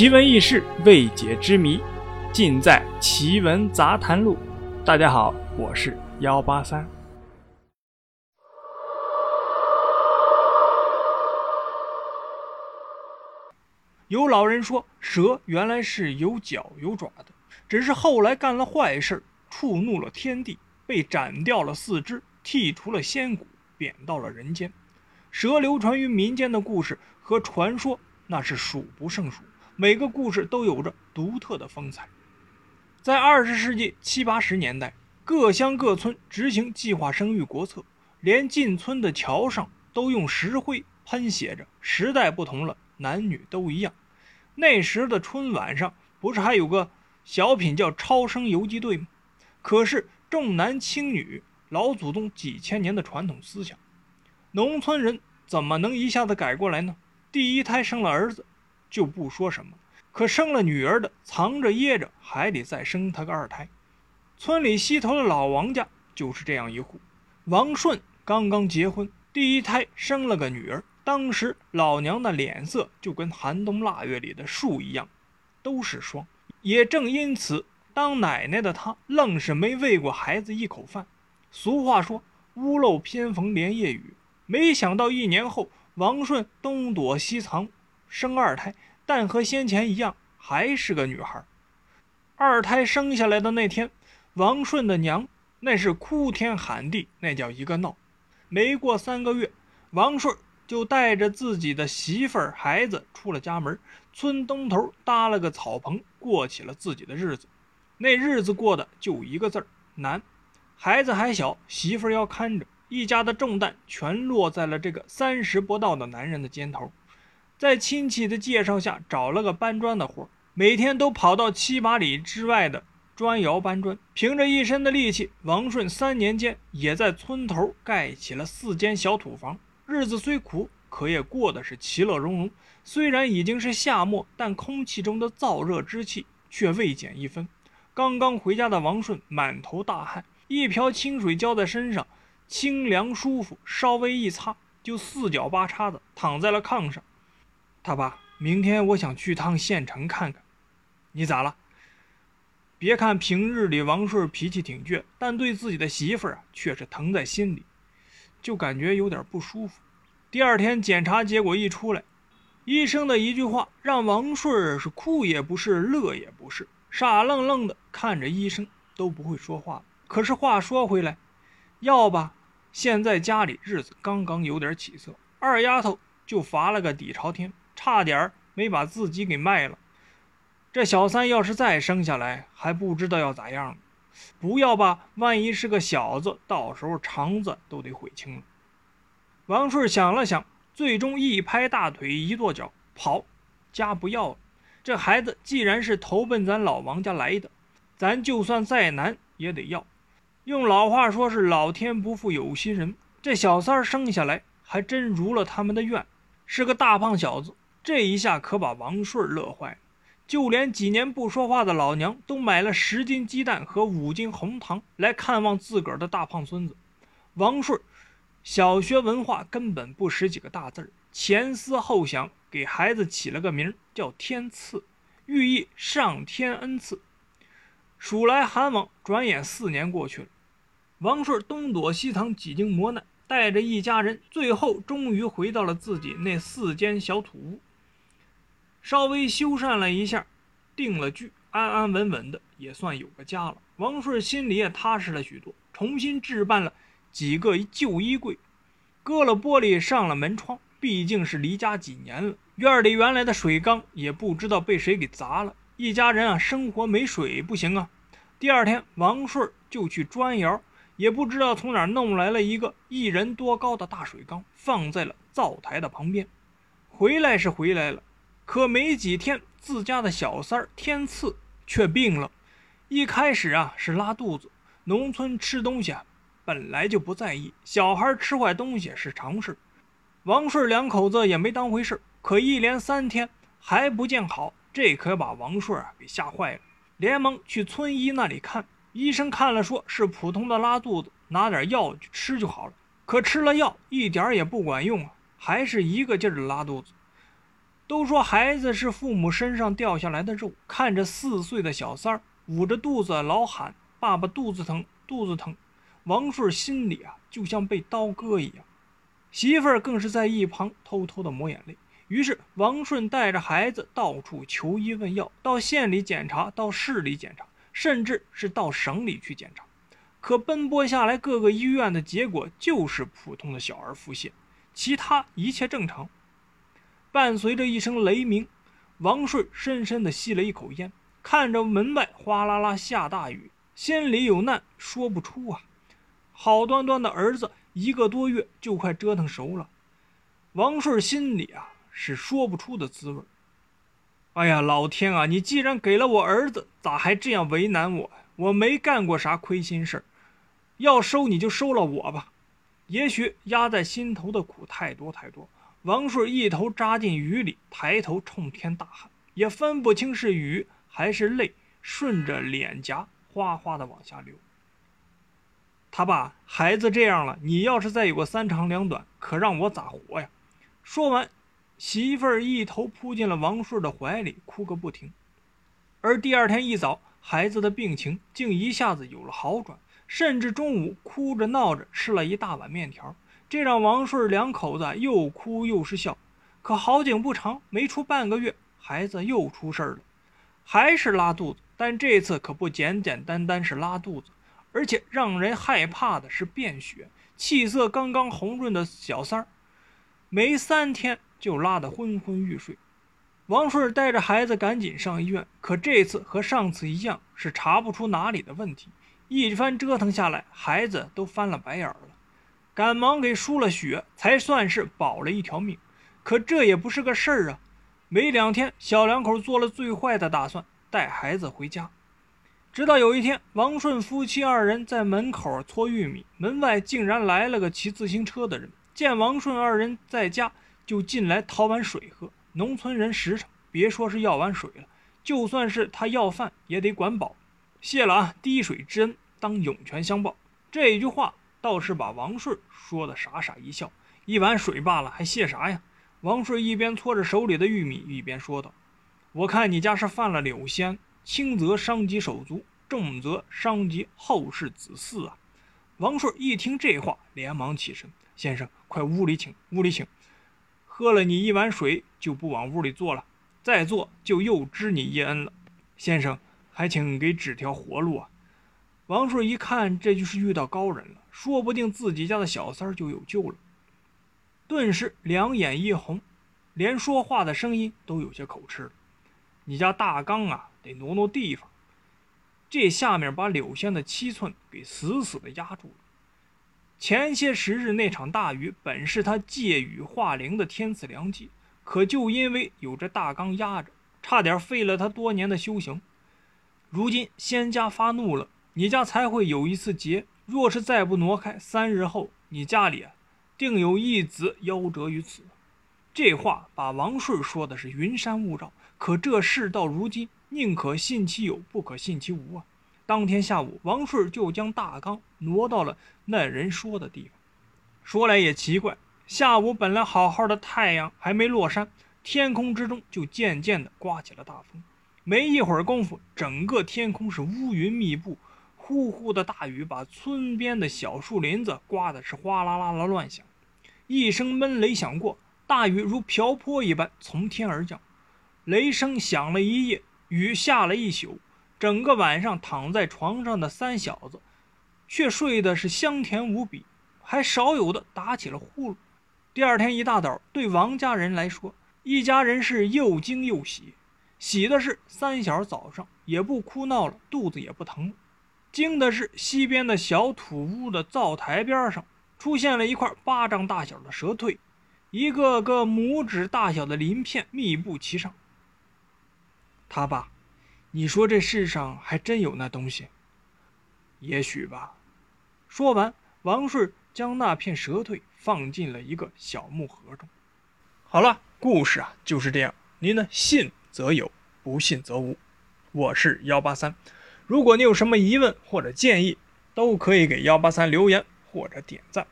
奇闻异事、未解之谜，尽在《奇闻杂谈录》。大家好，我是幺八三。有老人说，蛇原来是有脚有爪的，只是后来干了坏事，触怒了天地，被斩掉了四肢，剔除了仙骨，贬到了人间。蛇流传于民间的故事和传说，那是数不胜数。每个故事都有着独特的风采。在二十世纪七八十年代，各乡各村执行计划生育国策，连进村的桥上都用石灰喷写着“时代不同了，男女都一样”。那时的春晚上，不是还有个小品叫《超生游击队》吗？可是重男轻女，老祖宗几千年的传统思想，农村人怎么能一下子改过来呢？第一胎生了儿子。就不说什么，可生了女儿的藏着掖着，还得再生他个二胎。村里西头的老王家就是这样一户。王顺刚刚结婚，第一胎生了个女儿，当时老娘的脸色就跟寒冬腊月里的树一样，都是霜。也正因此，当奶奶的她愣是没喂过孩子一口饭。俗话说“屋漏偏逢连夜雨”，没想到一年后，王顺东躲西藏。生二胎，但和先前一样，还是个女孩。二胎生下来的那天，王顺的娘那是哭天喊地，那叫一个闹。没过三个月，王顺就带着自己的媳妇儿、孩子出了家门，村东头搭了个草棚，过起了自己的日子。那日子过的就一个字儿难。孩子还小，媳妇儿要看着，一家的重担全落在了这个三十不到的男人的肩头。在亲戚的介绍下，找了个搬砖的活每天都跑到七八里之外的砖窑搬砖。凭着一身的力气，王顺三年间也在村头盖起了四间小土房。日子虽苦，可也过得是其乐融融。虽然已经是夏末，但空气中的燥热之气却未减一分。刚刚回家的王顺满头大汗，一瓢清水浇在身上，清凉舒服，稍微一擦就四脚八叉的躺在了炕上。他爸，明天我想去趟县城看看。你咋了？别看平日里王顺脾气挺倔，但对自己的媳妇啊却是疼在心里，就感觉有点不舒服。第二天检查结果一出来，医生的一句话让王顺是哭也不是，乐也不是，傻愣愣的看着医生都不会说话。可是话说回来，要吧，现在家里日子刚刚有点起色，二丫头就罚了个底朝天。差点没把自己给卖了。这小三要是再生下来，还不知道要咋样。不要吧，万一是个小子，到时候肠子都得悔青了。王顺想了想，最终一拍大腿，一跺脚，跑，家不要了。这孩子既然是投奔咱老王家来的，咱就算再难也得要。用老话说，是老天不负有心人。这小三生下来还真如了他们的愿，是个大胖小子。这一下可把王顺乐坏了，就连几年不说话的老娘都买了十斤鸡蛋和五斤红糖来看望自个儿的大胖孙子。王顺小学文化根本不识几个大字儿，前思后想，给孩子起了个名叫天赐，寓意上天恩赐。数来寒往，转眼四年过去了，王顺东躲西藏，几经磨难，带着一家人，最后终于回到了自己那四间小土屋。稍微修缮了一下，定了居，安安稳稳的，也算有个家了。王顺心里也踏实了许多，重新置办了几个旧衣柜，割了玻璃，上了门窗。毕竟是离家几年了，院里原来的水缸也不知道被谁给砸了。一家人啊，生活没水不行啊。第二天，王顺就去砖窑，也不知道从哪弄来了一个一人多高的大水缸，放在了灶台的旁边。回来是回来了。可没几天，自家的小三儿天赐却病了。一开始啊是拉肚子，农村吃东西啊本来就不在意，小孩吃坏东西是常事。王顺两口子也没当回事。可一连三天还不见好，这可把王顺啊给吓坏了，连忙去村医那里看。医生看了，说是普通的拉肚子，拿点药吃就好了。可吃了药一点也不管用啊，还是一个劲儿的拉肚子。都说孩子是父母身上掉下来的肉，看着四岁的小三儿捂着肚子老喊“爸爸肚子疼，肚子疼”，王顺心里啊就像被刀割一样。媳妇儿更是在一旁偷偷的抹眼泪。于是王顺带着孩子到处求医问药，到县里检查，到市里检查，甚至是到省里去检查。可奔波下来，各个医院的结果就是普通的小儿腹泻，其他一切正常。伴随着一声雷鸣，王顺深深地吸了一口烟，看着门外哗啦啦下大雨，心里有难说不出啊。好端端的儿子一个多月就快折腾熟了，王顺心里啊是说不出的滋味。哎呀，老天啊！你既然给了我儿子，咋还这样为难我？我没干过啥亏心事儿，要收你就收了我吧。也许压在心头的苦太多太多。王顺一头扎进雨里，抬头冲天大喊，也分不清是雨还是泪，顺着脸颊哗哗的往下流。他爸，孩子这样了，你要是再有个三长两短，可让我咋活呀？说完，媳妇儿一头扑进了王顺的怀里，哭个不停。而第二天一早，孩子的病情竟一下子有了好转，甚至中午哭着闹着吃了一大碗面条。这让王顺两口子又哭又是笑，可好景不长，没出半个月，孩子又出事儿了，还是拉肚子，但这次可不简简单单是拉肚子，而且让人害怕的是便血，气色刚刚红润的小三儿，没三天就拉得昏昏欲睡。王顺带着孩子赶紧上医院，可这次和上次一样，是查不出哪里的问题。一番折腾下来，孩子都翻了白眼了。赶忙给输了血，才算是保了一条命。可这也不是个事儿啊！没两天，小两口做了最坏的打算，带孩子回家。直到有一天，王顺夫妻二人在门口搓玉米，门外竟然来了个骑自行车的人。见王顺二人在家，就进来讨碗水喝。农村人实诚，别说是要碗水了，就算是他要饭，也得管饱。谢了啊，滴水之恩，当涌泉相报。这一句话。倒是把王顺说的傻傻一笑，一碗水罢了，还谢啥呀？王顺一边搓着手里的玉米，一边说道：“我看你家是犯了柳仙，轻则伤及手足，重则伤及后世子嗣啊！”王顺一听这话，连忙起身：“先生，快屋里请，屋里请。喝了你一碗水，就不往屋里坐了，再坐就又知你一恩了。先生，还请给指条活路啊！”王顺一看，这就是遇到高人了。说不定自己家的小三儿就有救了，顿时两眼一红，连说话的声音都有些口吃了。你家大刚啊，得挪挪地方，这下面把柳仙的七寸给死死的压住了。前些时日那场大雨，本是他借雨化灵的天赐良机，可就因为有着大刚压着，差点废了他多年的修行。如今仙家发怒了，你家才会有一次劫。若是再不挪开，三日后你家里啊，定有一子夭折于此。这话把王顺说的是云山雾罩。可这事到如今，宁可信其有，不可信其无啊！当天下午，王顺就将大缸挪到了那人说的地方。说来也奇怪，下午本来好好的，太阳还没落山，天空之中就渐渐的刮起了大风。没一会儿功夫，整个天空是乌云密布。呼呼的大雨把村边的小树林子刮的是哗啦啦的乱响，一声闷雷响过，大雨如瓢泼一般从天而降，雷声响了一夜，雨下了一宿，整个晚上躺在床上的三小子，却睡得是香甜无比，还少有的打起了呼噜。第二天一大早，对王家人来说，一家人是又惊又喜，喜的是三小早上也不哭闹了，肚子也不疼了。惊的是，西边的小土屋的灶台边上出现了一块巴掌大小的蛇蜕，一个个拇指大小的鳞片密布其上。他爸，你说这世上还真有那东西？也许吧。说完，王顺将那片蛇蜕放进了一个小木盒中。好了，故事啊就是这样。您呢，信则有，不信则无。我是幺八三。如果你有什么疑问或者建议，都可以给幺八三留言或者点赞。